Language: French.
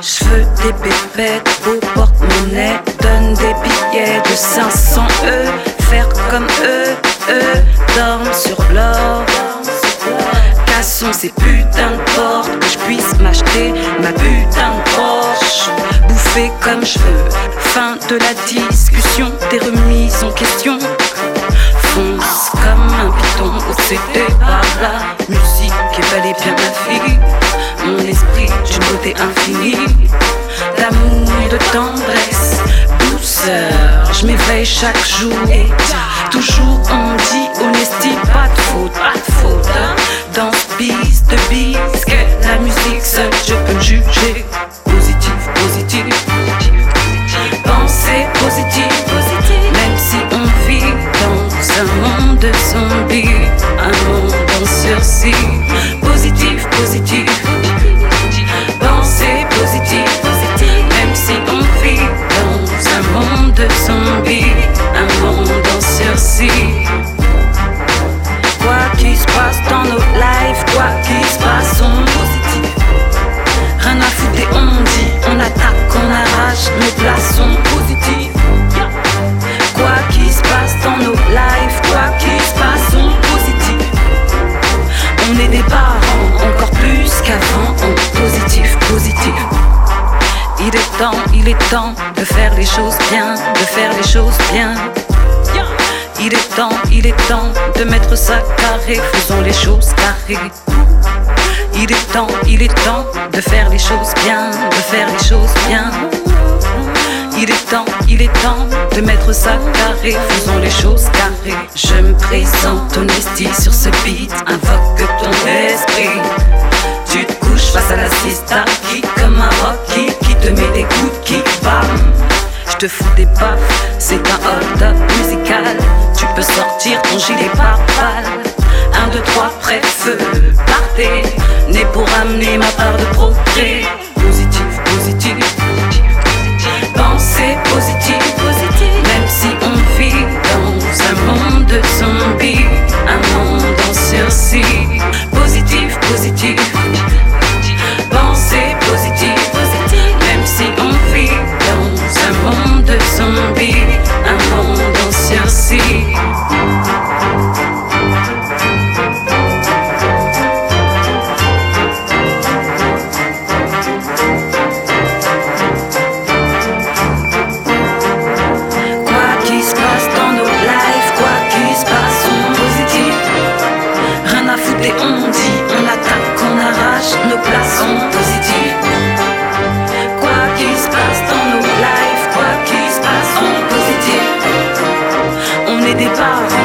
Je veux des pépettes au porte-monnaie, donne des billets de 500 E, faire comme eux, eux, dorment sur l'or. Cassons ces putains de portes, que je puisse m'acheter ma putain de Porsche. Bouffer comme je veux, fin de la discussion, des remises en question. Infinie, d'amour, de tendresse, douceur. Je m'éveille chaque jour et toujours on dit honesty, pas de faute, pas de faute. hein. Dans ce bis de bis, que la musique seule je peux juger. Positif, positif. Pensée positive, positive. Même si on vit dans un monde de zombies, un monde en sursis. Positif, positif. Qu'il se passe, on positif. Rien à on dit, on attaque, on arrache, nos places sont positives. Quoi qu'il se passe dans nos lives, quoi qu'il se passe, on positif. On est des parents, encore plus qu'avant, en positif, positif. Il est temps, il est temps de faire les choses bien, de faire les choses bien. Il est temps, il est temps de mettre ça carré, faisons les choses carrées. Il est temps, il est temps de faire les choses bien, de faire les choses bien. Il est temps, il est temps de mettre ça carré, faisons les choses carrées. Je me présente honesty sur ce beat, invoque ton esprit. Tu te couches face à la sista qui comme un rocky qui te met des coups kick, bam. Je te fous des baffes, c'est un hold-up musical. Tu peux sortir ton gilet par balle. Dans